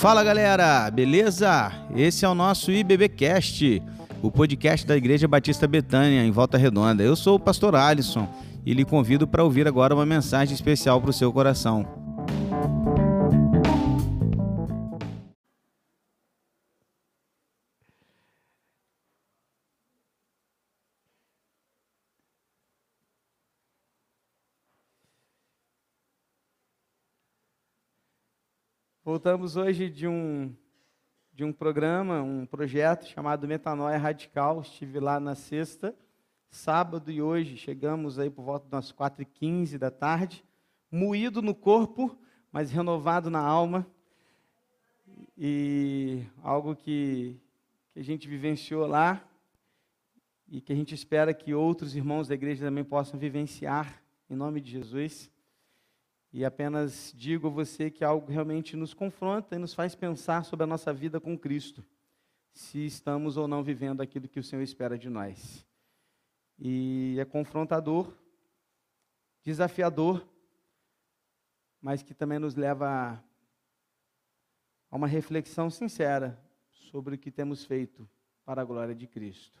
Fala galera, beleza? Esse é o nosso IBBcast, o podcast da Igreja Batista Betânia, em Volta Redonda. Eu sou o pastor Alisson e lhe convido para ouvir agora uma mensagem especial para o seu coração. Voltamos hoje de um, de um programa, um projeto chamado Metanoia Radical. Estive lá na sexta, sábado e hoje. Chegamos aí por volta das 4h15 da tarde, moído no corpo, mas renovado na alma. E algo que, que a gente vivenciou lá e que a gente espera que outros irmãos da igreja também possam vivenciar, em nome de Jesus. E apenas digo a você que algo realmente nos confronta e nos faz pensar sobre a nossa vida com Cristo, se estamos ou não vivendo aquilo que o Senhor espera de nós. E é confrontador, desafiador, mas que também nos leva a uma reflexão sincera sobre o que temos feito para a glória de Cristo.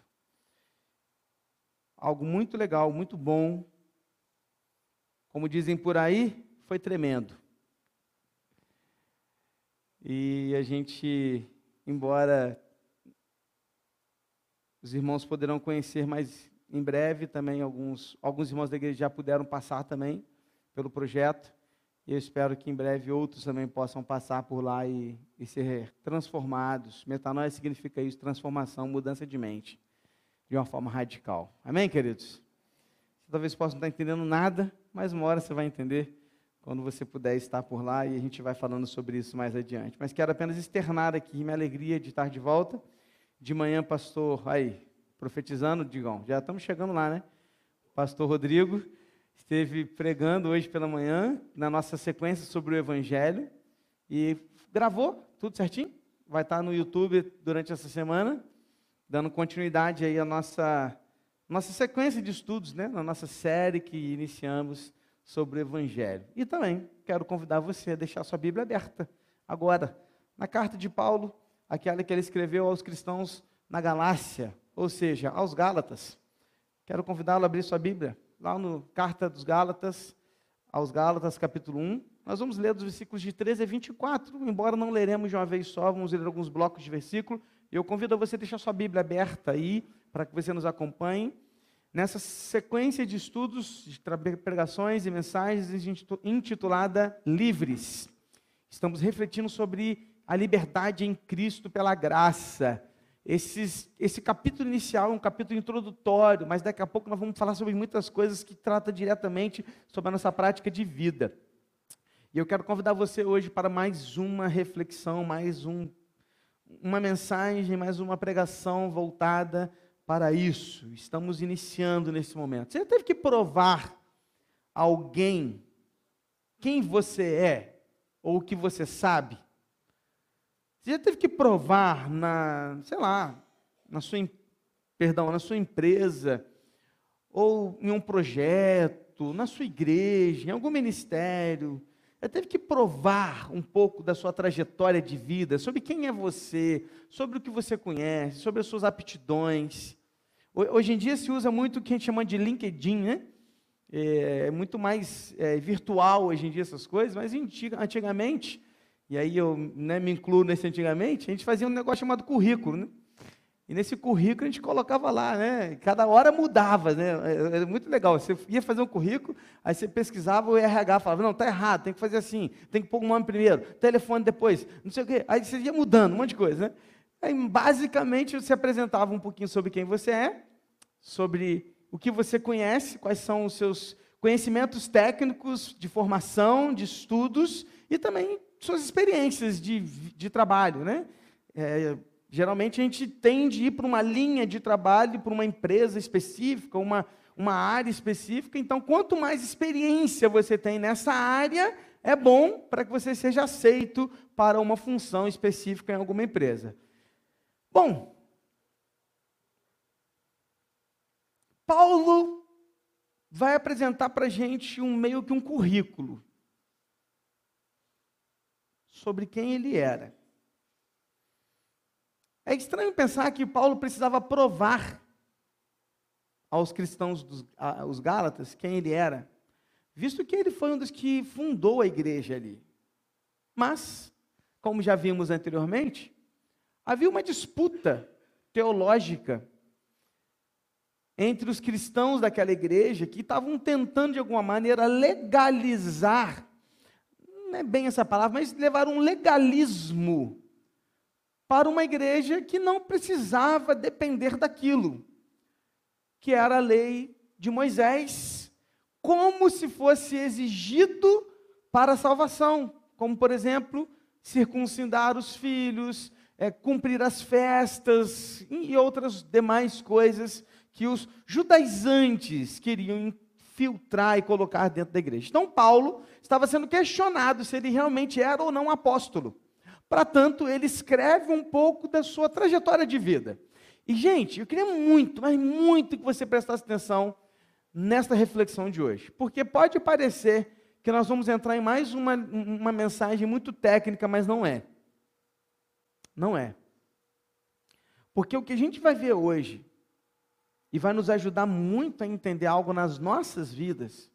Algo muito legal, muito bom. Como dizem por aí, foi tremendo. E a gente, embora os irmãos poderão conhecer mais em breve também, alguns, alguns irmãos da igreja já puderam passar também pelo projeto. E eu espero que em breve outros também possam passar por lá e, e ser transformados. Metanoia significa isso, transformação, mudança de mente, de uma forma radical. Amém, queridos? Você talvez possa não estar entendendo nada, mas uma hora você vai entender quando você puder estar por lá e a gente vai falando sobre isso mais adiante. Mas quero apenas externar aqui minha alegria de estar de volta. De manhã, pastor, aí, profetizando, digam, já estamos chegando lá, né? Pastor Rodrigo esteve pregando hoje pela manhã, na nossa sequência sobre o Evangelho, e gravou tudo certinho. Vai estar no YouTube durante essa semana, dando continuidade aí à nossa, nossa sequência de estudos, né? Na nossa série que iniciamos sobre o Evangelho. E também quero convidar você a deixar sua Bíblia aberta agora, na carta de Paulo, aquela que ele escreveu aos cristãos na Galácia, ou seja, aos Gálatas. Quero convidá-lo a abrir sua Bíblia, lá no Carta dos Gálatas, aos Gálatas, capítulo 1. Nós vamos ler dos versículos de 13 a 24, embora não leremos de uma vez só, vamos ler alguns blocos de versículo. Eu convido a você a deixar sua Bíblia aberta aí, para que você nos acompanhe nessa sequência de estudos, de pregações e mensagens intitulada Livres. Estamos refletindo sobre a liberdade em Cristo pela graça. Esses, esse capítulo inicial é um capítulo introdutório, mas daqui a pouco nós vamos falar sobre muitas coisas que tratam diretamente sobre a nossa prática de vida. E eu quero convidar você hoje para mais uma reflexão, mais um, uma mensagem, mais uma pregação voltada para isso. Estamos iniciando nesse momento. Você teve que provar a alguém quem você é ou o que você sabe? Você já teve que provar na, sei lá, na sua, perdão, na sua empresa ou em um projeto, na sua igreja, em algum ministério, já teve que provar um pouco da sua trajetória de vida, sobre quem é você, sobre o que você conhece, sobre as suas aptidões. Hoje em dia se usa muito o que a gente chama de LinkedIn, né? É, é muito mais é, virtual hoje em dia essas coisas, mas antigamente, e aí eu né, me incluo nesse antigamente, a gente fazia um negócio chamado currículo, né? E nesse currículo a gente colocava lá, né? Cada hora mudava, né? Era é, é muito legal. Você ia fazer um currículo, aí você pesquisava o RH, falava, não, tá errado, tem que fazer assim, tem que pôr o nome primeiro, telefone depois, não sei o quê. Aí você ia mudando um monte de coisa, né? Aí, basicamente, você apresentava um pouquinho sobre quem você é, sobre o que você conhece, quais são os seus conhecimentos técnicos de formação, de estudos e também suas experiências de, de trabalho, né? É, geralmente a gente tende a ir para uma linha de trabalho, para uma empresa específica, uma, uma área específica. Então, quanto mais experiência você tem nessa área, é bom para que você seja aceito para uma função específica em alguma empresa. Bom, Paulo vai apresentar para a gente um meio que um currículo sobre quem ele era. É estranho pensar que Paulo precisava provar aos cristãos, dos, aos Gálatas, quem ele era, visto que ele foi um dos que fundou a igreja ali. Mas, como já vimos anteriormente, havia uma disputa teológica entre os cristãos daquela igreja que estavam tentando de alguma maneira legalizar, não é bem essa palavra, mas levar um legalismo para uma igreja que não precisava depender daquilo, que era a lei de Moisés, como se fosse exigido para a salvação, como por exemplo, circuncidar os filhos, é, cumprir as festas e outras demais coisas que os judaizantes queriam infiltrar e colocar dentro da igreja. Então, Paulo estava sendo questionado se ele realmente era ou não apóstolo. Para tanto, ele escreve um pouco da sua trajetória de vida. E, gente, eu queria muito, mas muito que você prestasse atenção nesta reflexão de hoje, porque pode parecer que nós vamos entrar em mais uma, uma mensagem muito técnica, mas não é. Não é. Porque o que a gente vai ver hoje e vai nos ajudar muito a entender algo nas nossas vidas.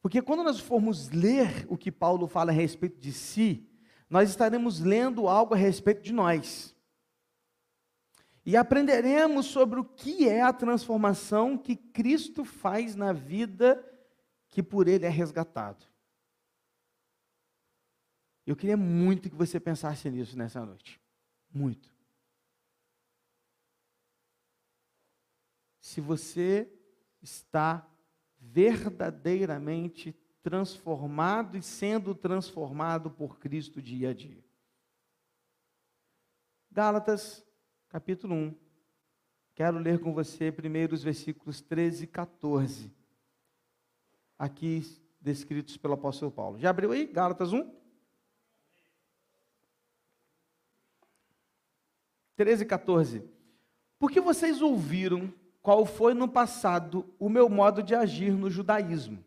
Porque quando nós formos ler o que Paulo fala a respeito de si, nós estaremos lendo algo a respeito de nós. E aprenderemos sobre o que é a transformação que Cristo faz na vida que por ele é resgatado. Eu queria muito que você pensasse nisso nessa noite. Muito. Se você está verdadeiramente transformado e sendo transformado por Cristo dia a dia. Gálatas, capítulo 1. Quero ler com você primeiro os versículos 13 e 14, aqui descritos pelo apóstolo Paulo. Já abriu aí? Gálatas 1? 13 e 14. Porque vocês ouviram qual foi no passado o meu modo de agir no judaísmo.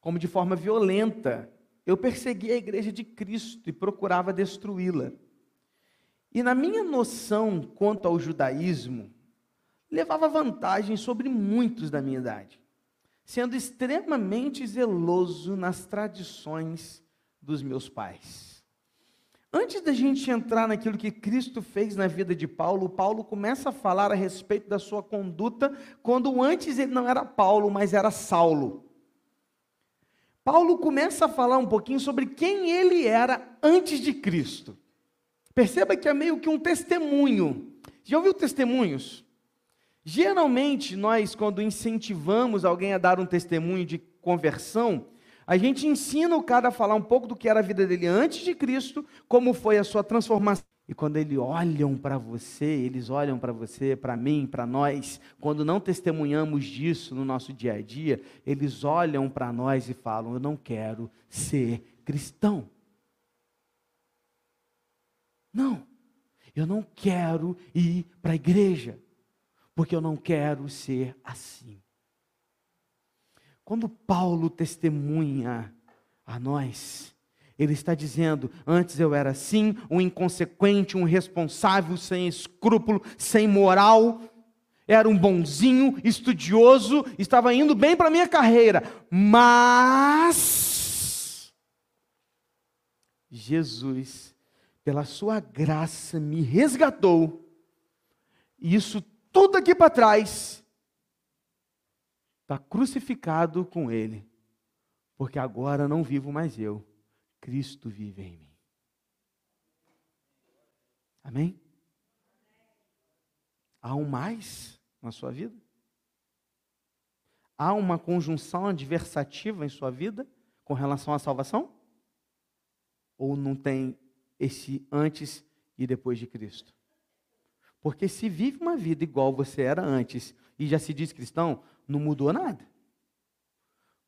Como de forma violenta, eu persegui a igreja de Cristo e procurava destruí-la. E na minha noção quanto ao judaísmo, levava vantagem sobre muitos da minha idade, sendo extremamente zeloso nas tradições dos meus pais. Antes da gente entrar naquilo que Cristo fez na vida de Paulo, Paulo começa a falar a respeito da sua conduta, quando antes ele não era Paulo, mas era Saulo. Paulo começa a falar um pouquinho sobre quem ele era antes de Cristo. Perceba que é meio que um testemunho. Já ouviu testemunhos? Geralmente, nós, quando incentivamos alguém a dar um testemunho de conversão, a gente ensina o cara a falar um pouco do que era a vida dele antes de Cristo, como foi a sua transformação. E quando eles olham para você, eles olham para você, para mim, para nós, quando não testemunhamos disso no nosso dia a dia, eles olham para nós e falam: Eu não quero ser cristão. Não, eu não quero ir para a igreja, porque eu não quero ser assim. Quando Paulo testemunha a nós, ele está dizendo: antes eu era assim, um inconsequente, um responsável, sem escrúpulo, sem moral, era um bonzinho, estudioso, estava indo bem para a minha carreira, mas Jesus, pela sua graça, me resgatou, e isso tudo aqui para trás está crucificado com Ele, porque agora não vivo mais eu, Cristo vive em mim. Amém? Há um mais na sua vida? Há uma conjunção adversativa em sua vida com relação à salvação? Ou não tem esse antes e depois de Cristo? Porque se vive uma vida igual você era antes e já se diz cristão, não mudou nada.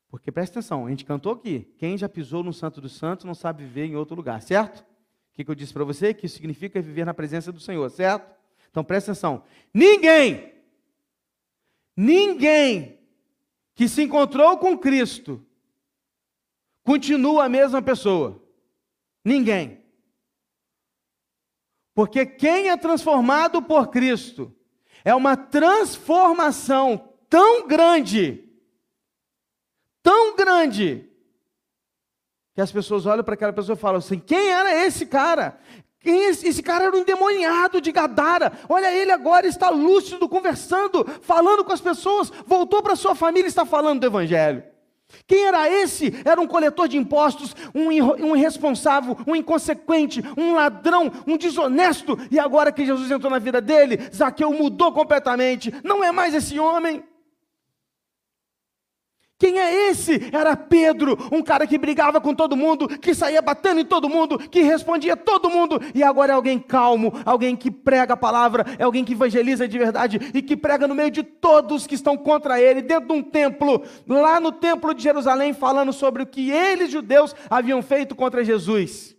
Porque presta atenção, a gente cantou aqui: quem já pisou no Santo dos Santos não sabe viver em outro lugar, certo? O que, que eu disse para você? Que isso significa viver na presença do Senhor, certo? Então presta atenção: ninguém, ninguém que se encontrou com Cristo continua a mesma pessoa. Ninguém. Porque quem é transformado por Cristo é uma transformação tão grande, tão grande, que as pessoas olham para aquela pessoa e falam assim: quem era esse cara? É esse? esse cara era um endemoniado de Gadara. Olha, ele agora está lúcido, conversando, falando com as pessoas, voltou para sua família e está falando do Evangelho. Quem era esse? Era um coletor de impostos, um, um irresponsável, um inconsequente, um ladrão, um desonesto. E agora que Jesus entrou na vida dele, Zaqueu mudou completamente. Não é mais esse homem. Quem é esse? Era Pedro, um cara que brigava com todo mundo, que saía batendo em todo mundo, que respondia todo mundo, e agora é alguém calmo, alguém que prega a palavra, é alguém que evangeliza de verdade e que prega no meio de todos que estão contra ele, dentro de um templo, lá no templo de Jerusalém, falando sobre o que eles, judeus, haviam feito contra Jesus.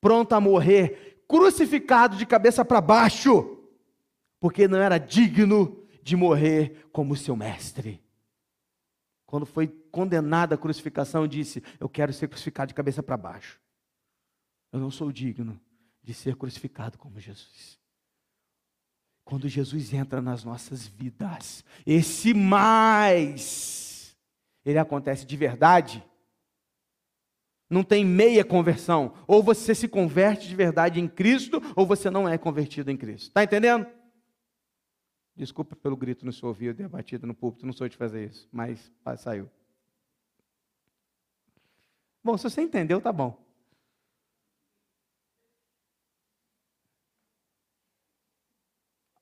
Pronto a morrer, crucificado de cabeça para baixo, porque não era digno de morrer como seu mestre quando foi condenado à crucificação, disse: Eu quero ser crucificado de cabeça para baixo. Eu não sou digno de ser crucificado como Jesus. Quando Jesus entra nas nossas vidas, esse mais, ele acontece de verdade. Não tem meia conversão. Ou você se converte de verdade em Cristo, ou você não é convertido em Cristo. Está entendendo? Desculpa pelo grito no seu ouvido e a batida no púlpito, não sou de fazer isso, mas saiu. Bom, se você entendeu, tá bom.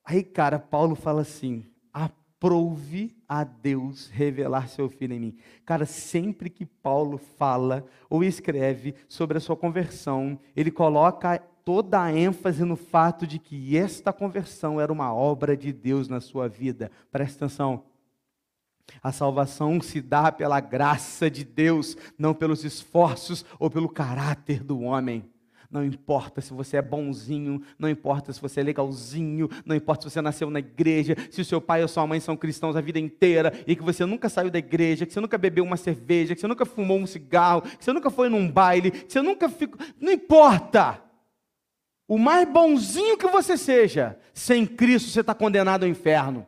Aí, cara, Paulo fala assim: aprove a Deus revelar seu filho em mim. Cara, sempre que Paulo fala ou escreve sobre a sua conversão, ele coloca toda a ênfase no fato de que esta conversão era uma obra de Deus na sua vida. Presta atenção. A salvação se dá pela graça de Deus, não pelos esforços ou pelo caráter do homem. Não importa se você é bonzinho, não importa se você é legalzinho, não importa se você nasceu na igreja, se o seu pai ou sua mãe são cristãos a vida inteira e que você nunca saiu da igreja, que você nunca bebeu uma cerveja, que você nunca fumou um cigarro, que você nunca foi num baile, que você nunca ficou. Não importa! O mais bonzinho que você seja, sem Cristo você está condenado ao inferno.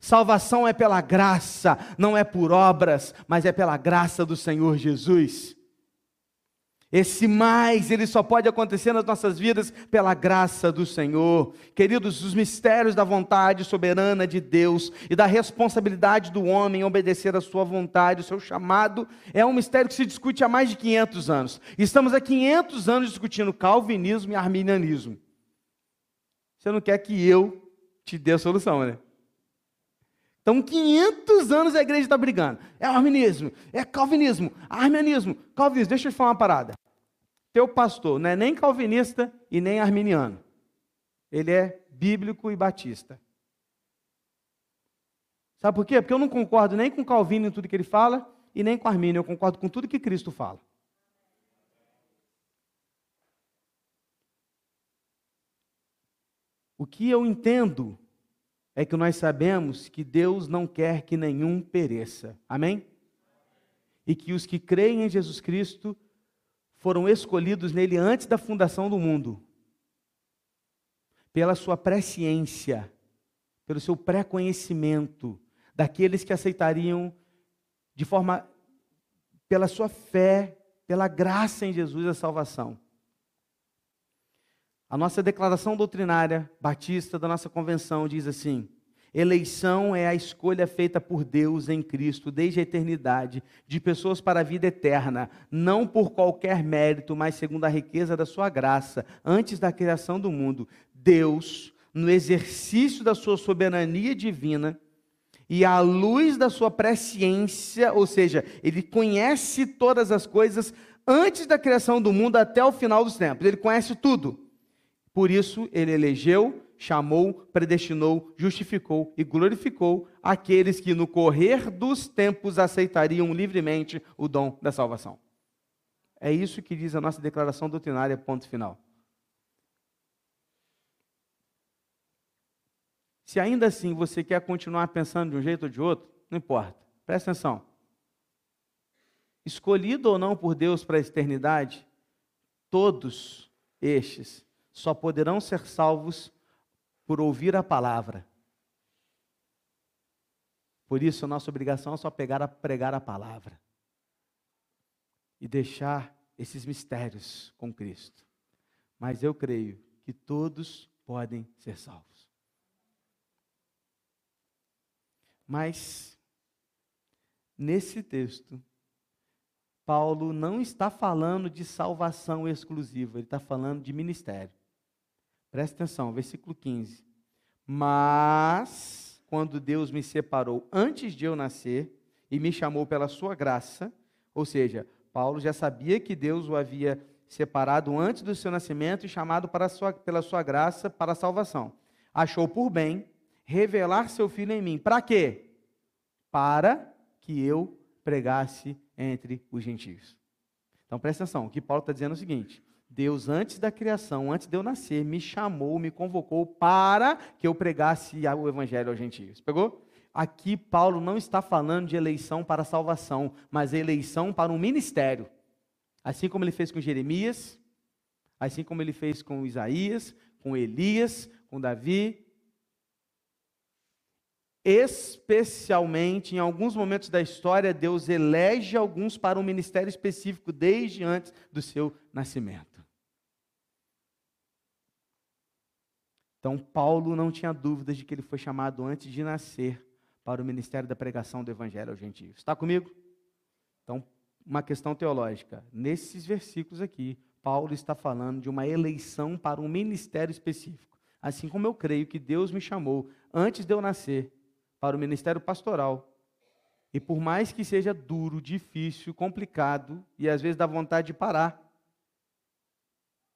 Salvação é pela graça, não é por obras, mas é pela graça do Senhor Jesus. Esse mais, ele só pode acontecer nas nossas vidas pela graça do Senhor. Queridos, os mistérios da vontade soberana de Deus e da responsabilidade do homem em obedecer à sua vontade, o seu chamado, é um mistério que se discute há mais de 500 anos. Estamos há 500 anos discutindo calvinismo e arminianismo. Você não quer que eu te dê a solução, né? Então, 500 anos a igreja está brigando. É arminismo, é calvinismo, arminianismo, calvinismo. Deixa eu te falar uma parada. Teu pastor não é nem calvinista e nem arminiano. Ele é bíblico e batista. Sabe por quê? Porque eu não concordo nem com Calvino em tudo que ele fala e nem com Armínio. Eu concordo com tudo que Cristo fala. O que eu entendo é que nós sabemos que Deus não quer que nenhum pereça. Amém? E que os que creem em Jesus Cristo foram escolhidos nele antes da fundação do mundo. Pela sua presciência, pelo seu pré-conhecimento daqueles que aceitariam de forma pela sua fé, pela graça em Jesus a salvação. A nossa declaração doutrinária batista da nossa convenção diz assim: eleição é a escolha feita por Deus em Cristo desde a eternidade, de pessoas para a vida eterna, não por qualquer mérito, mas segundo a riqueza da sua graça, antes da criação do mundo. Deus, no exercício da sua soberania divina, e à luz da sua presciência, ou seja, ele conhece todas as coisas antes da criação do mundo até o final dos tempos. Ele conhece tudo. Por isso, ele elegeu, chamou, predestinou, justificou e glorificou aqueles que no correr dos tempos aceitariam livremente o dom da salvação. É isso que diz a nossa declaração doutrinária, ponto final. Se ainda assim você quer continuar pensando de um jeito ou de outro, não importa. Presta atenção. Escolhido ou não por Deus para a eternidade, todos estes só poderão ser salvos por ouvir a palavra. Por isso, nossa obrigação é só pegar a pregar a palavra e deixar esses mistérios com Cristo. Mas eu creio que todos podem ser salvos. Mas, nesse texto, Paulo não está falando de salvação exclusiva, ele está falando de ministério. Presta atenção, versículo 15. Mas, quando Deus me separou antes de eu nascer e me chamou pela sua graça, ou seja, Paulo já sabia que Deus o havia separado antes do seu nascimento e chamado para sua, pela sua graça para a salvação. Achou por bem revelar seu filho em mim. Para quê? Para que eu pregasse entre os gentios. Então presta atenção, o que Paulo está dizendo é o seguinte: Deus, antes da criação, antes de eu nascer, me chamou, me convocou para que eu pregasse o evangelho aos gentios. Pegou? Aqui Paulo não está falando de eleição para salvação, mas eleição para um ministério. Assim como ele fez com Jeremias, assim como ele fez com Isaías, com Elias, com Davi, Especialmente em alguns momentos da história, Deus elege alguns para um ministério específico desde antes do seu nascimento. Então, Paulo não tinha dúvidas de que ele foi chamado antes de nascer para o ministério da pregação do evangelho aos gentios. Está comigo? Então, uma questão teológica. Nesses versículos aqui, Paulo está falando de uma eleição para um ministério específico. Assim como eu creio que Deus me chamou antes de eu nascer para o ministério pastoral. E por mais que seja duro, difícil, complicado e às vezes dá vontade de parar,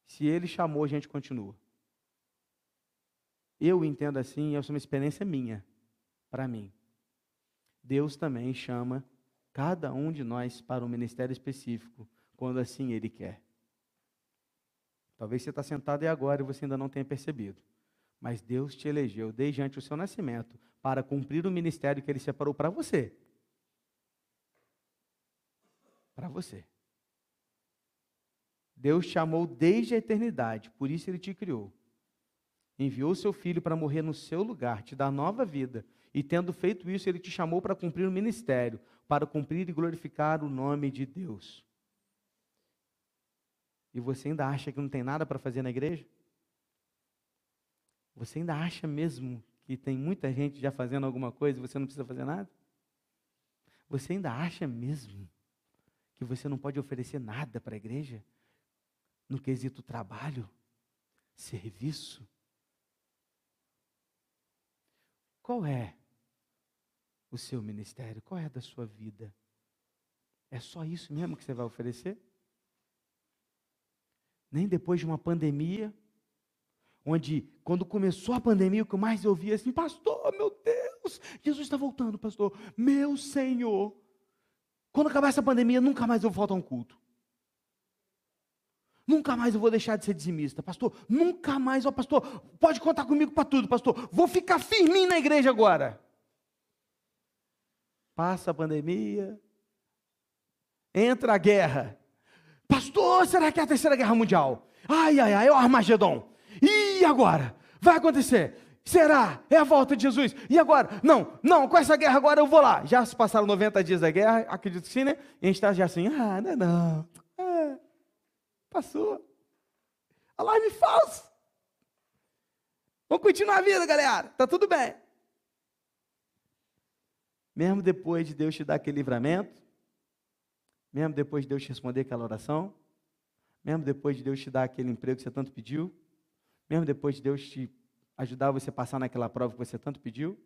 se ele chamou, a gente continua. Eu entendo assim, é uma experiência minha, para mim. Deus também chama cada um de nós para um ministério específico, quando assim Ele quer. Talvez você está sentado aí agora e você ainda não tenha percebido. Mas Deus te elegeu desde antes do seu nascimento para cumprir o ministério que Ele separou para você. Para você. Deus te amou desde a eternidade, por isso Ele te criou. Enviou seu filho para morrer no seu lugar, te dar nova vida. E tendo feito isso, Ele te chamou para cumprir o ministério, para cumprir e glorificar o nome de Deus. E você ainda acha que não tem nada para fazer na igreja? Você ainda acha mesmo que tem muita gente já fazendo alguma coisa e você não precisa fazer nada? Você ainda acha mesmo que você não pode oferecer nada para a igreja? No quesito trabalho, serviço? Qual é o seu ministério? Qual é a da sua vida? É só isso mesmo que você vai oferecer? Nem depois de uma pandemia, onde, quando começou a pandemia, o que eu mais ouvia assim, pastor, meu Deus, Jesus está voltando, pastor, meu Senhor. Quando acabar essa pandemia, nunca mais eu vou faltar um culto. Nunca mais eu vou deixar de ser dizimista, pastor. Nunca mais, ó, pastor, pode contar comigo para tudo, pastor. Vou ficar firminho na igreja agora. Passa a pandemia, entra a guerra. Pastor, será que é a terceira guerra mundial? Ai, ai, ai, é o Armagedon. E agora? Vai acontecer? Será? É a volta de Jesus. E agora? Não, não, com essa guerra agora eu vou lá. Já se passaram 90 dias da guerra, acredito que sim, né? E a gente está já assim, ah, não, não. Passou. Alarme falso. Vamos continuar a vida, galera. Tá tudo bem. Mesmo depois de Deus te dar aquele livramento, mesmo depois de Deus te responder aquela oração, mesmo depois de Deus te dar aquele emprego que você tanto pediu, mesmo depois de Deus te ajudar você a passar naquela prova que você tanto pediu,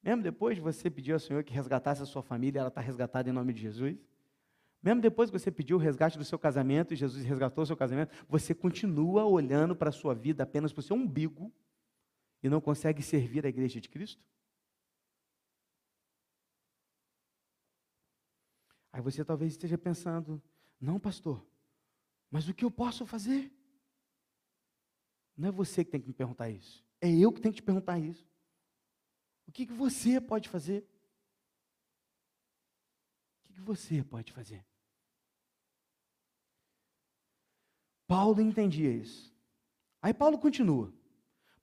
mesmo depois de você pedir ao Senhor que resgatasse a sua família, ela está resgatada em nome de Jesus. Mesmo depois que você pediu o resgate do seu casamento e Jesus resgatou o seu casamento, você continua olhando para a sua vida apenas para o seu umbigo e não consegue servir a igreja de Cristo? Aí você talvez esteja pensando: não, pastor, mas o que eu posso fazer? Não é você que tem que me perguntar isso. É eu que tenho que te perguntar isso. O que, que você pode fazer? O que, você pode fazer? Paulo entendia isso. Aí Paulo continua.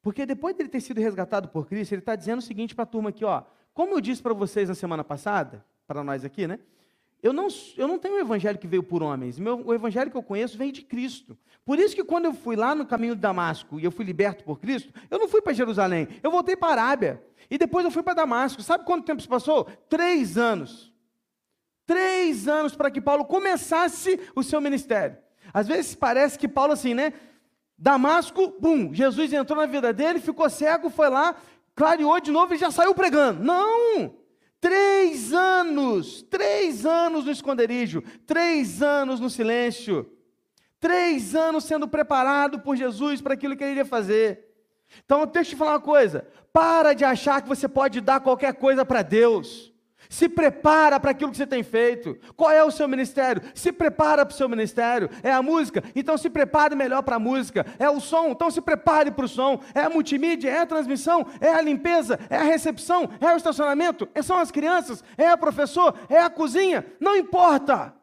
Porque depois dele ter sido resgatado por Cristo, ele está dizendo o seguinte para a turma aqui, ó. Como eu disse para vocês na semana passada, para nós aqui, né? Eu não, eu não tenho um evangelho que veio por homens. Meu, o evangelho que eu conheço vem de Cristo. Por isso que quando eu fui lá no caminho de Damasco e eu fui liberto por Cristo, eu não fui para Jerusalém, eu voltei para a Arábia. E depois eu fui para Damasco. Sabe quanto tempo se passou? Três anos. Três anos para que Paulo começasse o seu ministério. Às vezes parece que Paulo, assim, né? Damasco, bum, Jesus entrou na vida dele, ficou cego, foi lá, clareou de novo e já saiu pregando. Não! Três anos, três anos no esconderijo, três anos no silêncio, três anos sendo preparado por Jesus para aquilo que ele iria fazer. Então, deixa eu te falar uma coisa: para de achar que você pode dar qualquer coisa para Deus. Se prepara para aquilo que você tem feito. Qual é o seu ministério? Se prepara para o seu ministério. É a música? Então se prepare melhor para a música. É o som? Então se prepare para o som. É a multimídia? É a transmissão? É a limpeza? É a recepção? É o estacionamento? É, são as crianças? É o professor? É a cozinha? Não importa.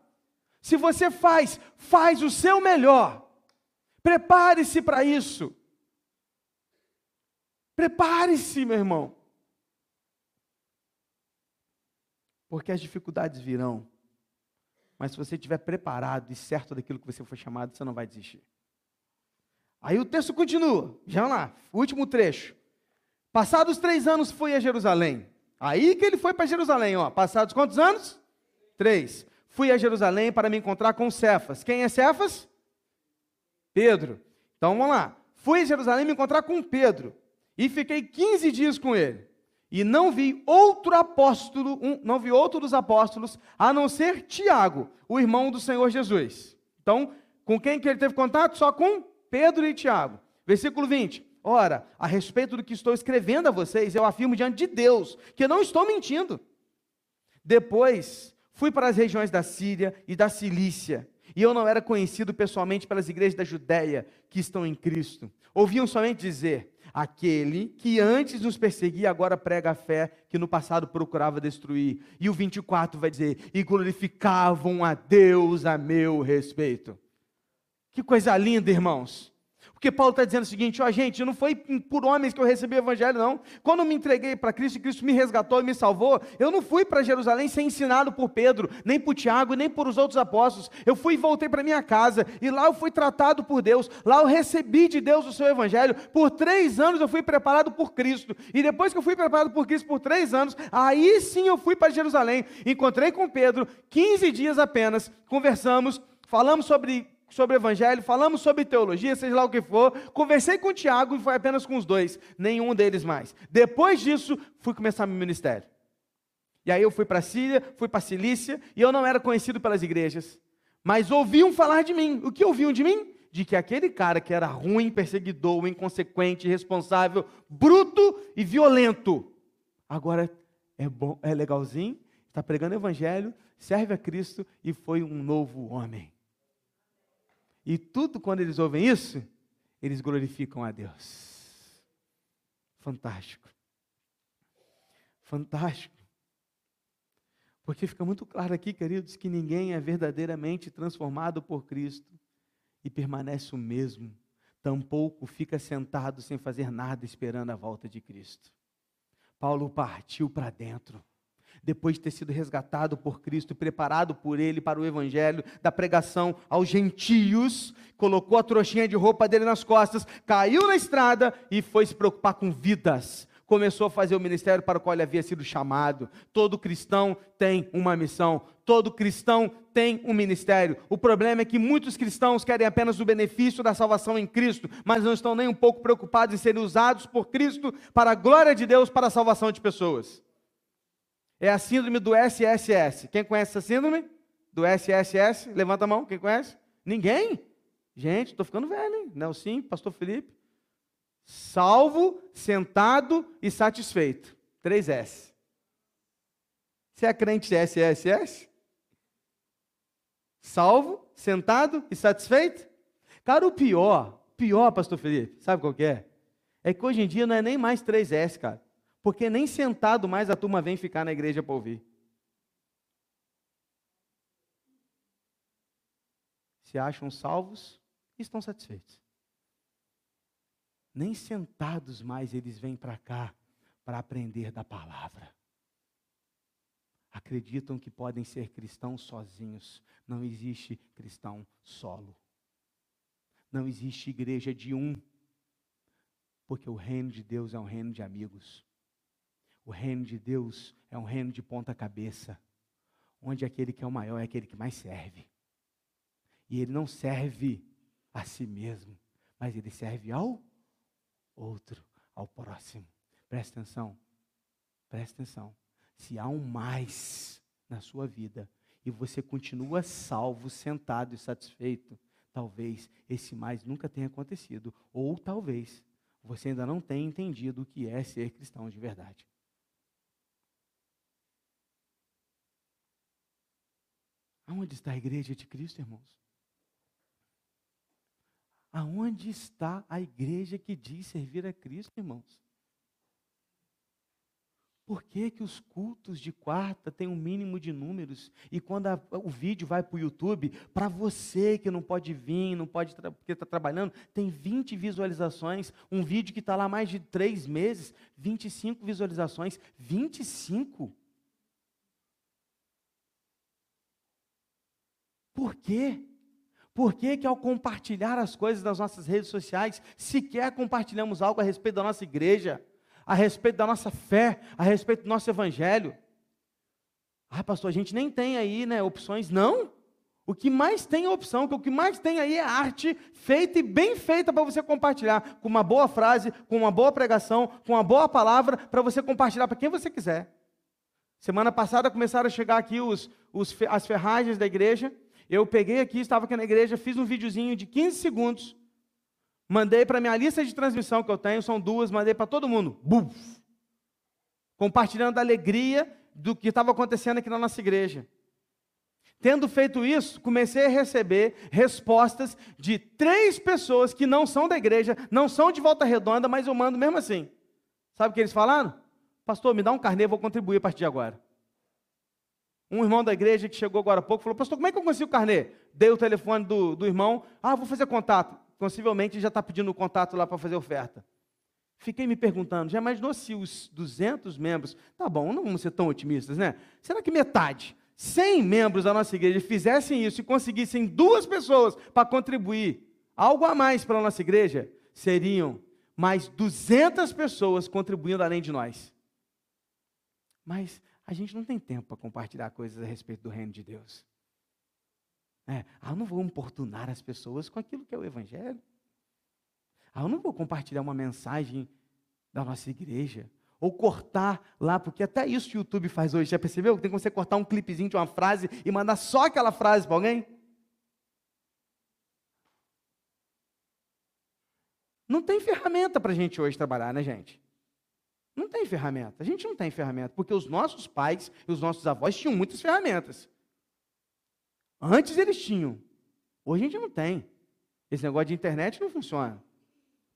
Se você faz, faz o seu melhor. Prepare-se para isso. Prepare-se, meu irmão. Porque as dificuldades virão. Mas se você estiver preparado e certo daquilo que você foi chamado, você não vai desistir. Aí o texto continua. Já lá, último trecho. Passados três anos foi a Jerusalém. Aí que ele foi para Jerusalém, ó. Passados quantos anos? Três. Fui a Jerusalém para me encontrar com Cefas. Quem é Cefas? Pedro. Então vamos lá. Fui a Jerusalém me encontrar com Pedro. E fiquei 15 dias com ele. E não vi outro apóstolo, um, não vi outro dos apóstolos, a não ser Tiago, o irmão do Senhor Jesus. Então, com quem que ele teve contato? Só com Pedro e Tiago. Versículo 20. Ora, a respeito do que estou escrevendo a vocês, eu afirmo diante de Deus que não estou mentindo. Depois, fui para as regiões da Síria e da Cilícia, e eu não era conhecido pessoalmente pelas igrejas da Judéia que estão em Cristo. Ouviam somente dizer: Aquele que antes nos perseguia, agora prega a fé que no passado procurava destruir. E o 24 vai dizer: E glorificavam a Deus a meu respeito. Que coisa linda, irmãos. Porque Paulo está dizendo o seguinte: ó, gente, não foi por homens que eu recebi o evangelho, não. Quando eu me entreguei para Cristo Cristo me resgatou e me salvou, eu não fui para Jerusalém ser ensinado por Pedro, nem por Tiago, nem por os outros apóstolos. Eu fui e voltei para minha casa, e lá eu fui tratado por Deus, lá eu recebi de Deus o seu evangelho. Por três anos eu fui preparado por Cristo, e depois que eu fui preparado por Cristo por três anos, aí sim eu fui para Jerusalém. Encontrei com Pedro, 15 dias apenas, conversamos, falamos sobre sobre o evangelho, falamos sobre teologia, seja lá o que for. Conversei com o Tiago e foi apenas com os dois, nenhum deles mais. Depois disso, fui começar meu ministério. E aí eu fui para Síria, fui para Cilícia, e eu não era conhecido pelas igrejas. Mas ouviam falar de mim. O que ouviam de mim? De que aquele cara que era ruim, perseguidor, inconsequente, irresponsável, bruto e violento, agora é bom, é legalzinho, está pregando evangelho, serve a Cristo e foi um novo homem. E tudo quando eles ouvem isso, eles glorificam a Deus. Fantástico. Fantástico. Porque fica muito claro aqui, queridos, que ninguém é verdadeiramente transformado por Cristo e permanece o mesmo. Tampouco fica sentado sem fazer nada esperando a volta de Cristo. Paulo partiu para dentro depois de ter sido resgatado por Cristo, preparado por Ele para o Evangelho, da pregação aos gentios, colocou a trouxinha de roupa dele nas costas, caiu na estrada e foi se preocupar com vidas. Começou a fazer o ministério para o qual ele havia sido chamado. Todo cristão tem uma missão, todo cristão tem um ministério. O problema é que muitos cristãos querem apenas o benefício da salvação em Cristo, mas não estão nem um pouco preocupados em serem usados por Cristo para a glória de Deus, para a salvação de pessoas. É a síndrome do SSS. Quem conhece essa síndrome? Do SSS? Levanta a mão, quem conhece? Ninguém? Gente, estou ficando velho, hein? Nelson, pastor Felipe. Salvo, sentado e satisfeito. 3S. Você é crente SSS? Salvo, sentado e satisfeito? Cara, o pior, pior, pastor Felipe, sabe qual que é? É que hoje em dia não é nem mais 3S, cara porque nem sentado mais a turma vem ficar na igreja para ouvir. Se acham salvos estão satisfeitos. Nem sentados mais eles vêm para cá para aprender da palavra. Acreditam que podem ser cristãos sozinhos. Não existe cristão solo. Não existe igreja de um. Porque o reino de Deus é um reino de amigos. O reino de Deus é um reino de ponta-cabeça, onde aquele que é o maior é aquele que mais serve. E ele não serve a si mesmo, mas ele serve ao outro, ao próximo. Presta atenção, presta atenção. Se há um mais na sua vida e você continua salvo, sentado e satisfeito, talvez esse mais nunca tenha acontecido, ou talvez você ainda não tenha entendido o que é ser cristão de verdade. Aonde está a igreja de Cristo, irmãos? Aonde está a igreja que diz servir a Cristo, irmãos? Por que, que os cultos de quarta têm um mínimo de números? E quando a, o vídeo vai para o YouTube, para você que não pode vir, não pode porque está trabalhando, tem 20 visualizações. Um vídeo que está lá mais de três meses, 25 visualizações. 25? Por quê? Por que, que ao compartilhar as coisas nas nossas redes sociais, sequer compartilhamos algo a respeito da nossa igreja? a respeito da nossa fé, a respeito do nosso evangelho. Ah, pastor, a gente nem tem aí, né, opções. Não. O que mais tem é opção, o que mais tem aí é arte feita e bem feita para você compartilhar, com uma boa frase, com uma boa pregação, com uma boa palavra, para você compartilhar para quem você quiser. Semana passada começaram a chegar aqui os, os, as ferragens da igreja. Eu peguei aqui, estava aqui na igreja, fiz um videozinho de 15 segundos Mandei para minha lista de transmissão que eu tenho, são duas, mandei para todo mundo. Buf! Compartilhando a alegria do que estava acontecendo aqui na nossa igreja. Tendo feito isso, comecei a receber respostas de três pessoas que não são da igreja, não são de volta redonda, mas eu mando mesmo assim. Sabe o que eles falaram? Pastor, me dá um carnê, vou contribuir a partir de agora. Um irmão da igreja que chegou agora há pouco falou: Pastor, como é que eu consigo o carnê? Dei o telefone do, do irmão. Ah, vou fazer contato possivelmente já está pedindo contato lá para fazer oferta. Fiquei me perguntando, já imaginou se os 200 membros, tá bom, não vamos ser tão otimistas, né? Será que metade, 100 membros da nossa igreja fizessem isso e conseguissem duas pessoas para contribuir algo a mais para a nossa igreja, seriam mais 200 pessoas contribuindo além de nós. Mas a gente não tem tempo para compartilhar coisas a respeito do reino de Deus. É, ah, eu não vou importunar as pessoas com aquilo que é o Evangelho. Ah, eu não vou compartilhar uma mensagem da nossa igreja. Ou cortar lá, porque até isso o YouTube faz hoje. Já percebeu? Tem como você cortar um clipezinho de uma frase e mandar só aquela frase para alguém? Não tem ferramenta para a gente hoje trabalhar, né, gente? Não tem ferramenta. A gente não tem ferramenta, porque os nossos pais e os nossos avós tinham muitas ferramentas. Antes eles tinham. Hoje a gente não tem. Esse negócio de internet não funciona.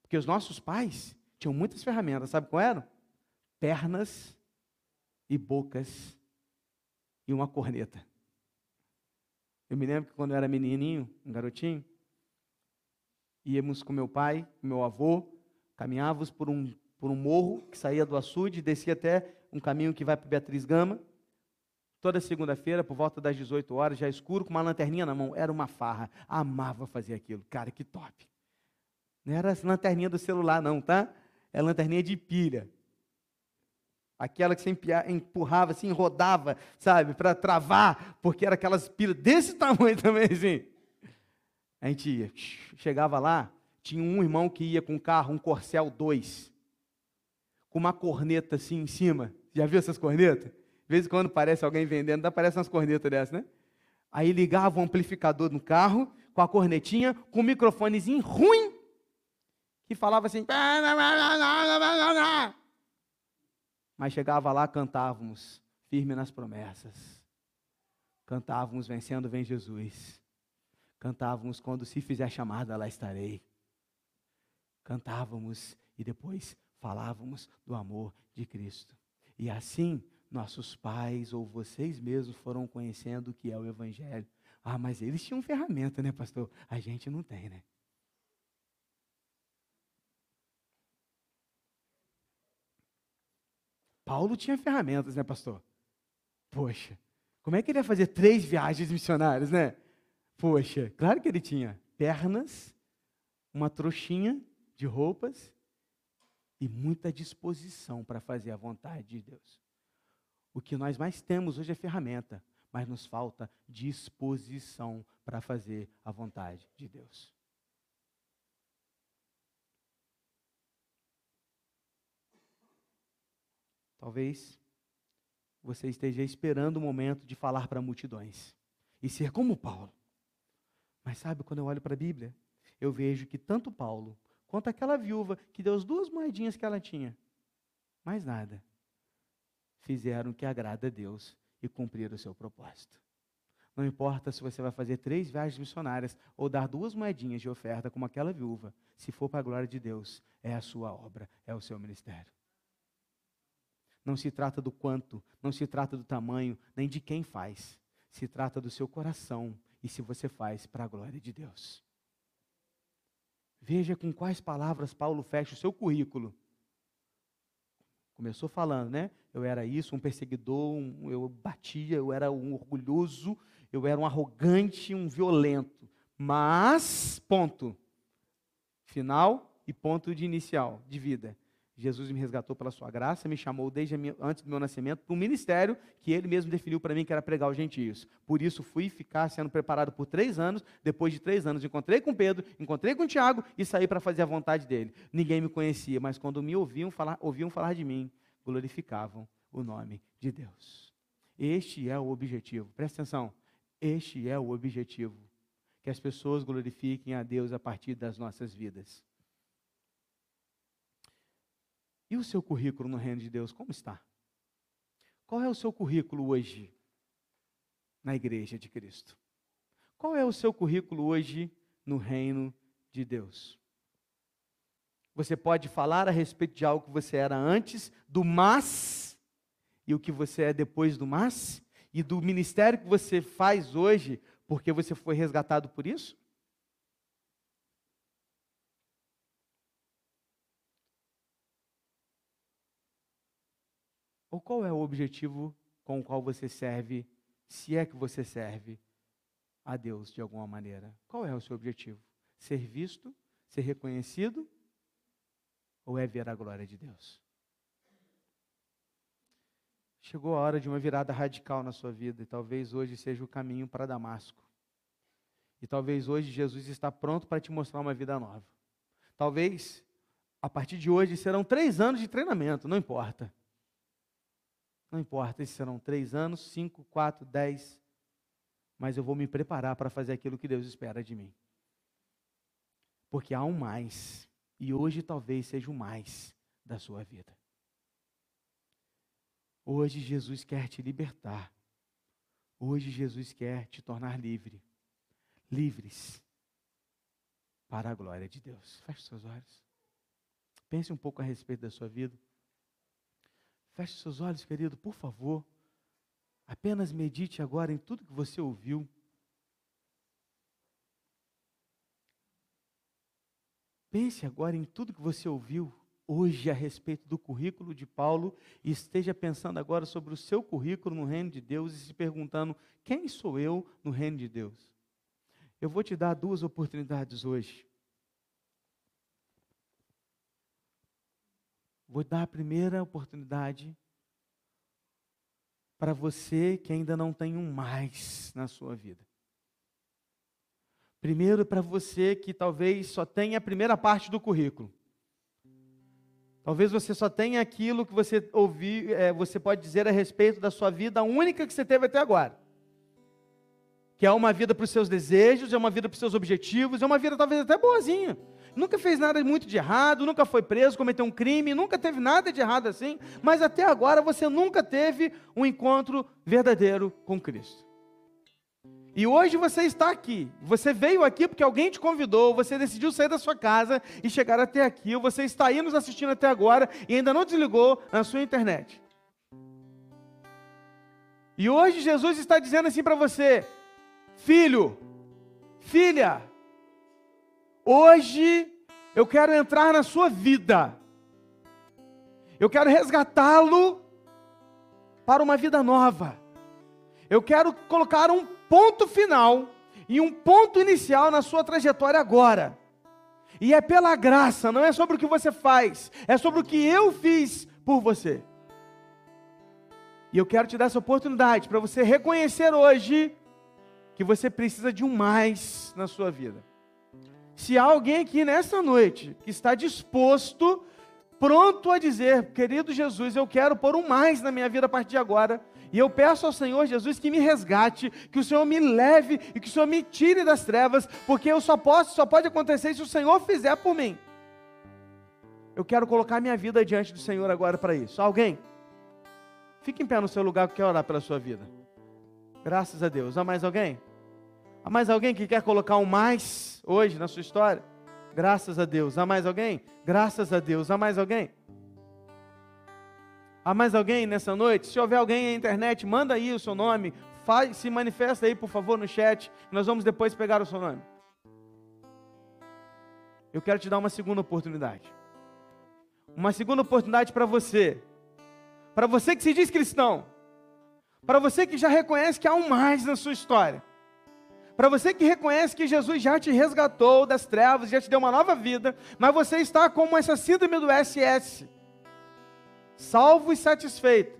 Porque os nossos pais tinham muitas ferramentas. Sabe qual eram? Pernas e bocas e uma corneta. Eu me lembro que quando eu era menininho, um garotinho, íamos com meu pai, meu avô, caminhávamos por um, por um morro que saía do açude, descia até um caminho que vai para Beatriz Gama, Toda segunda-feira, por volta das 18 horas, já escuro, com uma lanterninha na mão. Era uma farra. Amava fazer aquilo. Cara, que top. Não era lanterninha do celular, não, tá? É lanterninha de pilha. Aquela que você empurrava assim, rodava, sabe, para travar, porque era aquelas pilhas desse tamanho também, assim. A gente ia, chegava lá, tinha um irmão que ia com um carro, um Corcel 2, com uma corneta assim em cima. Já viu essas cornetas? De vez em quando parece alguém vendendo, aparece umas cornetas dessas, né? Aí ligava o amplificador no carro, com a cornetinha, com o microfonezinho ruim, que falava assim. Mas chegava lá, cantávamos, firme nas promessas. Cantávamos, vencendo, vem Jesus. Cantávamos, quando se fizer chamada, lá estarei. Cantávamos e depois falávamos do amor de Cristo. E assim, nossos pais ou vocês mesmos foram conhecendo o que é o Evangelho. Ah, mas eles tinham ferramenta, né, pastor? A gente não tem, né? Paulo tinha ferramentas, né, pastor? Poxa, como é que ele ia fazer três viagens missionárias, né? Poxa, claro que ele tinha pernas, uma trouxinha de roupas e muita disposição para fazer a vontade de Deus. O que nós mais temos hoje é ferramenta, mas nos falta disposição para fazer a vontade de Deus. Talvez você esteja esperando o momento de falar para multidões e ser como Paulo. Mas sabe, quando eu olho para a Bíblia, eu vejo que tanto Paulo quanto aquela viúva que deu as duas moedinhas que ela tinha, mais nada, fizeram o que agrada a Deus e cumprir o seu propósito. Não importa se você vai fazer três viagens missionárias ou dar duas moedinhas de oferta como aquela viúva, se for para a glória de Deus, é a sua obra, é o seu ministério. Não se trata do quanto, não se trata do tamanho, nem de quem faz. Se trata do seu coração e se você faz para a glória de Deus. Veja com quais palavras Paulo fecha o seu currículo. Começou falando, né? Eu era isso, um perseguidor, um, eu batia, eu era um orgulhoso, eu era um arrogante, um violento. Mas, ponto. Final e ponto de inicial de vida. Jesus me resgatou pela sua graça, me chamou desde antes do meu nascimento para um ministério que ele mesmo definiu para mim que era pregar os gentios. Por isso fui ficar sendo preparado por três anos. Depois de três anos, encontrei com Pedro, encontrei com Tiago e saí para fazer a vontade dele. Ninguém me conhecia, mas quando me ouviam falar, ouviam falar de mim, glorificavam o nome de Deus. Este é o objetivo. Presta atenção. Este é o objetivo. Que as pessoas glorifiquem a Deus a partir das nossas vidas. E o seu currículo no reino de Deus, como está? Qual é o seu currículo hoje na igreja de Cristo? Qual é o seu currículo hoje no reino de Deus? Você pode falar a respeito de algo que você era antes do mas e o que você é depois do mas e do ministério que você faz hoje porque você foi resgatado por isso? Ou qual é o objetivo com o qual você serve, se é que você serve a Deus de alguma maneira? Qual é o seu objetivo? Ser visto, ser reconhecido ou é ver a glória de Deus? Chegou a hora de uma virada radical na sua vida e talvez hoje seja o caminho para Damasco. E talvez hoje Jesus está pronto para te mostrar uma vida nova. Talvez a partir de hoje serão três anos de treinamento, não importa. Não importa se serão três anos, cinco, quatro, dez, mas eu vou me preparar para fazer aquilo que Deus espera de mim. Porque há um mais, e hoje talvez seja o mais da sua vida. Hoje Jesus quer te libertar. Hoje Jesus quer te tornar livre. Livres para a glória de Deus. Feche seus olhos. Pense um pouco a respeito da sua vida. Feche seus olhos, querido, por favor. Apenas medite agora em tudo que você ouviu. Pense agora em tudo que você ouviu hoje a respeito do currículo de Paulo e esteja pensando agora sobre o seu currículo no reino de Deus e se perguntando: quem sou eu no reino de Deus? Eu vou te dar duas oportunidades hoje. Vou dar a primeira oportunidade para você que ainda não tem um mais na sua vida. Primeiro, para você que talvez só tenha a primeira parte do currículo. Talvez você só tenha aquilo que você ouviu, é, você pode dizer a respeito da sua vida, a única que você teve até agora. Que é uma vida para os seus desejos, é uma vida para os seus objetivos, é uma vida talvez até boazinha nunca fez nada muito de errado, nunca foi preso, cometeu um crime, nunca teve nada de errado assim, mas até agora você nunca teve um encontro verdadeiro com Cristo. E hoje você está aqui. Você veio aqui porque alguém te convidou, você decidiu sair da sua casa e chegar até aqui, você está aí nos assistindo até agora e ainda não desligou na sua internet. E hoje Jesus está dizendo assim para você: Filho, filha, Hoje eu quero entrar na sua vida. Eu quero resgatá-lo para uma vida nova. Eu quero colocar um ponto final e um ponto inicial na sua trajetória agora. E é pela graça, não é sobre o que você faz, é sobre o que eu fiz por você. E eu quero te dar essa oportunidade para você reconhecer hoje que você precisa de um mais na sua vida. Se há alguém aqui nessa noite que está disposto, pronto a dizer, querido Jesus, eu quero pôr um mais na minha vida a partir de agora, e eu peço ao Senhor Jesus que me resgate, que o Senhor me leve e que o Senhor me tire das trevas, porque eu só posso, só pode acontecer se o Senhor fizer por mim. Eu quero colocar minha vida diante do Senhor agora para isso. Alguém? Fique em pé no seu lugar que quer orar pela sua vida. Graças a Deus. Há mais alguém? Há mais alguém que quer colocar um mais hoje na sua história? Graças a Deus. Há mais alguém? Graças a Deus. Há mais alguém? Há mais alguém nessa noite? Se houver alguém na internet, manda aí o seu nome, faz, se manifesta aí, por favor, no chat. Nós vamos depois pegar o seu nome. Eu quero te dar uma segunda oportunidade. Uma segunda oportunidade para você. Para você que se diz cristão. Para você que já reconhece que há um mais na sua história. Para você que reconhece que Jesus já te resgatou das trevas, já te deu uma nova vida, mas você está como essa síndrome do SS salvo e satisfeito,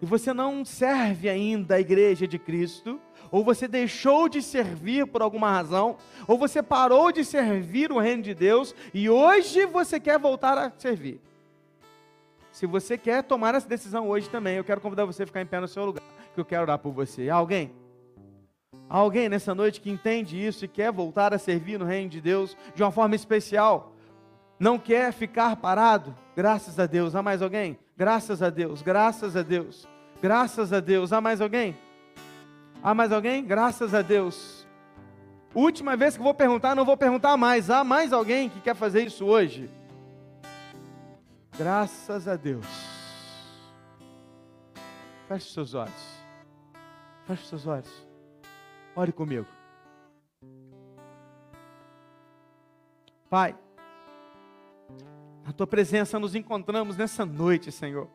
e você não serve ainda a igreja de Cristo, ou você deixou de servir por alguma razão, ou você parou de servir o reino de Deus e hoje você quer voltar a servir. Se você quer tomar essa decisão hoje também, eu quero convidar você a ficar em pé no seu lugar, que eu quero orar por você. Alguém? Alguém nessa noite que entende isso e quer voltar a servir no reino de Deus de uma forma especial? Não quer ficar parado? Graças a Deus. Há mais alguém? Graças a Deus. Graças a Deus. Graças a Deus. Há mais alguém? Há mais alguém? Graças a Deus. Última vez que vou perguntar, não vou perguntar mais. Há mais alguém que quer fazer isso hoje? Graças a Deus. Feche seus olhos. Feche seus olhos. Ore comigo. Pai, na tua presença nos encontramos nessa noite, Senhor.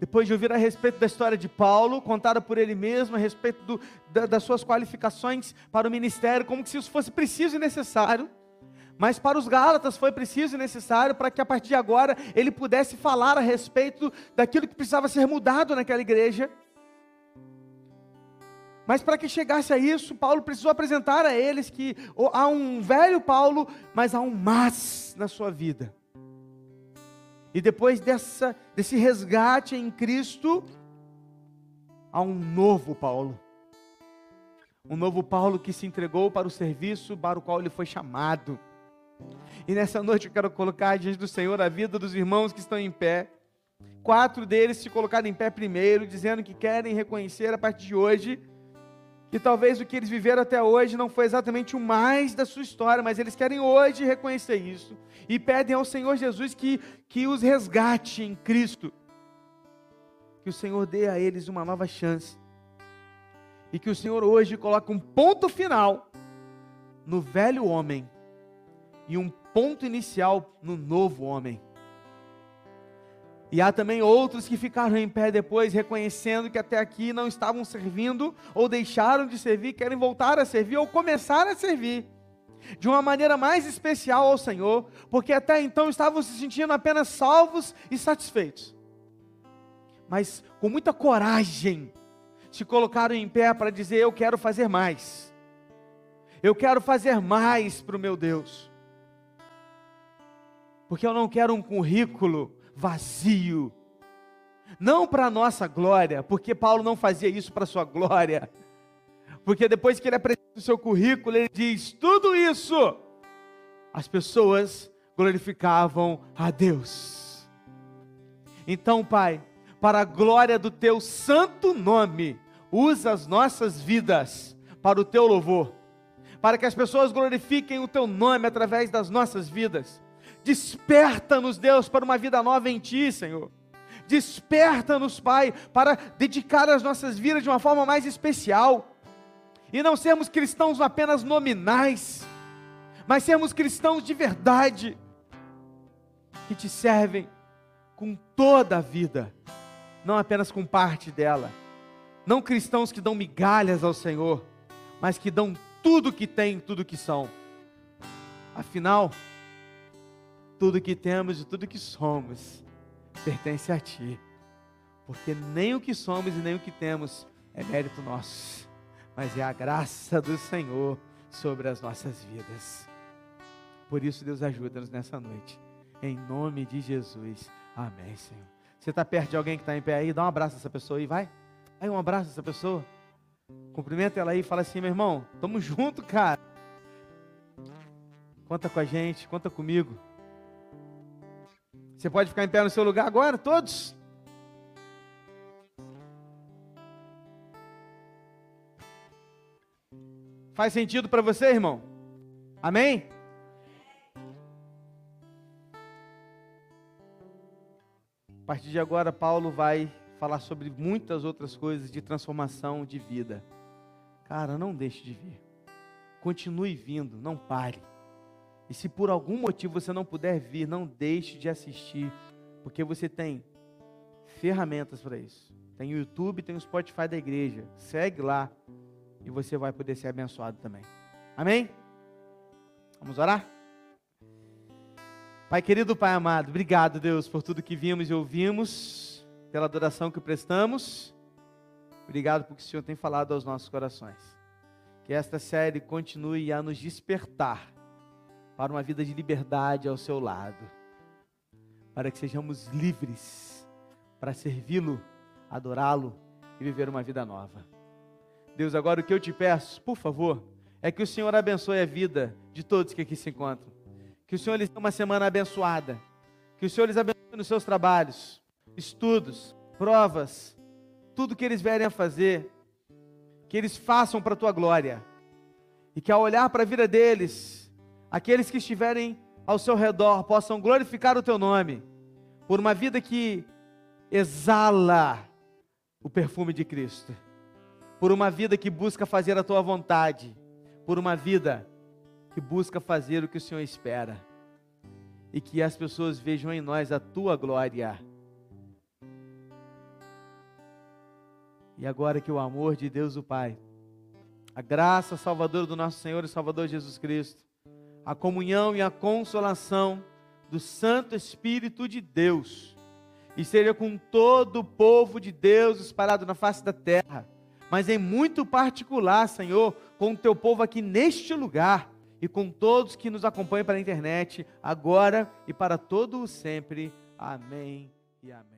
Depois de ouvir a respeito da história de Paulo, contada por ele mesmo, a respeito do, da, das suas qualificações para o ministério, como se isso fosse preciso e necessário. Mas para os Gálatas foi preciso e necessário para que a partir de agora ele pudesse falar a respeito daquilo que precisava ser mudado naquela igreja. Mas para que chegasse a isso, Paulo precisou apresentar a eles que há um velho Paulo, mas há um mas na sua vida. E depois dessa, desse resgate em Cristo, há um novo Paulo. Um novo Paulo que se entregou para o serviço para o qual ele foi chamado. E nessa noite eu quero colocar diante do Senhor a vida dos irmãos que estão em pé. Quatro deles se colocaram em pé primeiro, dizendo que querem reconhecer a partir de hoje que talvez o que eles viveram até hoje não foi exatamente o mais da sua história, mas eles querem hoje reconhecer isso e pedem ao Senhor Jesus que, que os resgate em Cristo, que o Senhor dê a eles uma nova chance e que o Senhor hoje coloque um ponto final no velho homem e um ponto inicial no novo homem. E há também outros que ficaram em pé depois, reconhecendo que até aqui não estavam servindo, ou deixaram de servir, querem voltar a servir, ou começar a servir, de uma maneira mais especial ao Senhor, porque até então estavam se sentindo apenas salvos e satisfeitos. Mas com muita coragem, se colocaram em pé para dizer: Eu quero fazer mais, eu quero fazer mais para o meu Deus, porque eu não quero um currículo vazio. Não para a nossa glória, porque Paulo não fazia isso para sua glória. Porque depois que ele apresenta o seu currículo, ele diz: tudo isso, as pessoas glorificavam a Deus. Então, Pai, para a glória do teu santo nome, usa as nossas vidas para o teu louvor, para que as pessoas glorifiquem o teu nome através das nossas vidas Desperta-nos, Deus, para uma vida nova em Ti, Senhor. Desperta-nos, Pai, para dedicar as nossas vidas de uma forma mais especial. E não sermos cristãos apenas nominais, mas sermos cristãos de verdade, que te servem com toda a vida não apenas com parte dela. Não cristãos que dão migalhas ao Senhor, mas que dão tudo que têm, tudo que são. Afinal, tudo que temos e tudo que somos pertence a Ti. Porque nem o que somos e nem o que temos é mérito nosso, mas é a graça do Senhor sobre as nossas vidas. Por isso, Deus ajuda-nos nessa noite. Em nome de Jesus. Amém, Senhor. Você está perto de alguém que está em pé aí? Dá um abraço a essa pessoa aí, vai. Aí um abraço a essa pessoa. Cumprimenta ela aí e fala assim, meu irmão, tamo junto, cara. Conta com a gente, conta comigo. Você pode ficar em pé no seu lugar agora, todos? Faz sentido para você, irmão? Amém? A partir de agora, Paulo vai falar sobre muitas outras coisas de transformação de vida. Cara, não deixe de vir. Continue vindo, não pare. E se por algum motivo você não puder vir, não deixe de assistir, porque você tem ferramentas para isso. Tem o YouTube, tem o Spotify da igreja. Segue lá e você vai poder ser abençoado também. Amém? Vamos orar? Pai querido, Pai amado, obrigado, Deus, por tudo que vimos e ouvimos, pela adoração que prestamos. Obrigado porque o Senhor tem falado aos nossos corações. Que esta série continue a nos despertar para uma vida de liberdade ao seu lado, para que sejamos livres para servi-lo, adorá-lo e viver uma vida nova. Deus, agora o que eu te peço, por favor, é que o Senhor abençoe a vida de todos que aqui se encontram. Que o Senhor lhes dê uma semana abençoada. Que o Senhor lhes abençoe nos seus trabalhos, estudos, provas, tudo que eles vierem a fazer, que eles façam para a tua glória. E que ao olhar para a vida deles, aqueles que estiverem ao seu redor possam glorificar o teu nome, por uma vida que exala o perfume de Cristo, por uma vida que busca fazer a tua vontade, por uma vida que busca fazer o que o Senhor espera, e que as pessoas vejam em nós a tua glória. E agora que o amor de Deus o Pai, a graça salvadora do nosso Senhor e Salvador Jesus Cristo, a comunhão e a consolação do Santo Espírito de Deus, e seja com todo o povo de Deus espalhado na face da terra, mas em muito particular, Senhor, com o teu povo aqui neste lugar e com todos que nos acompanham pela internet, agora e para todo o sempre. Amém e amém.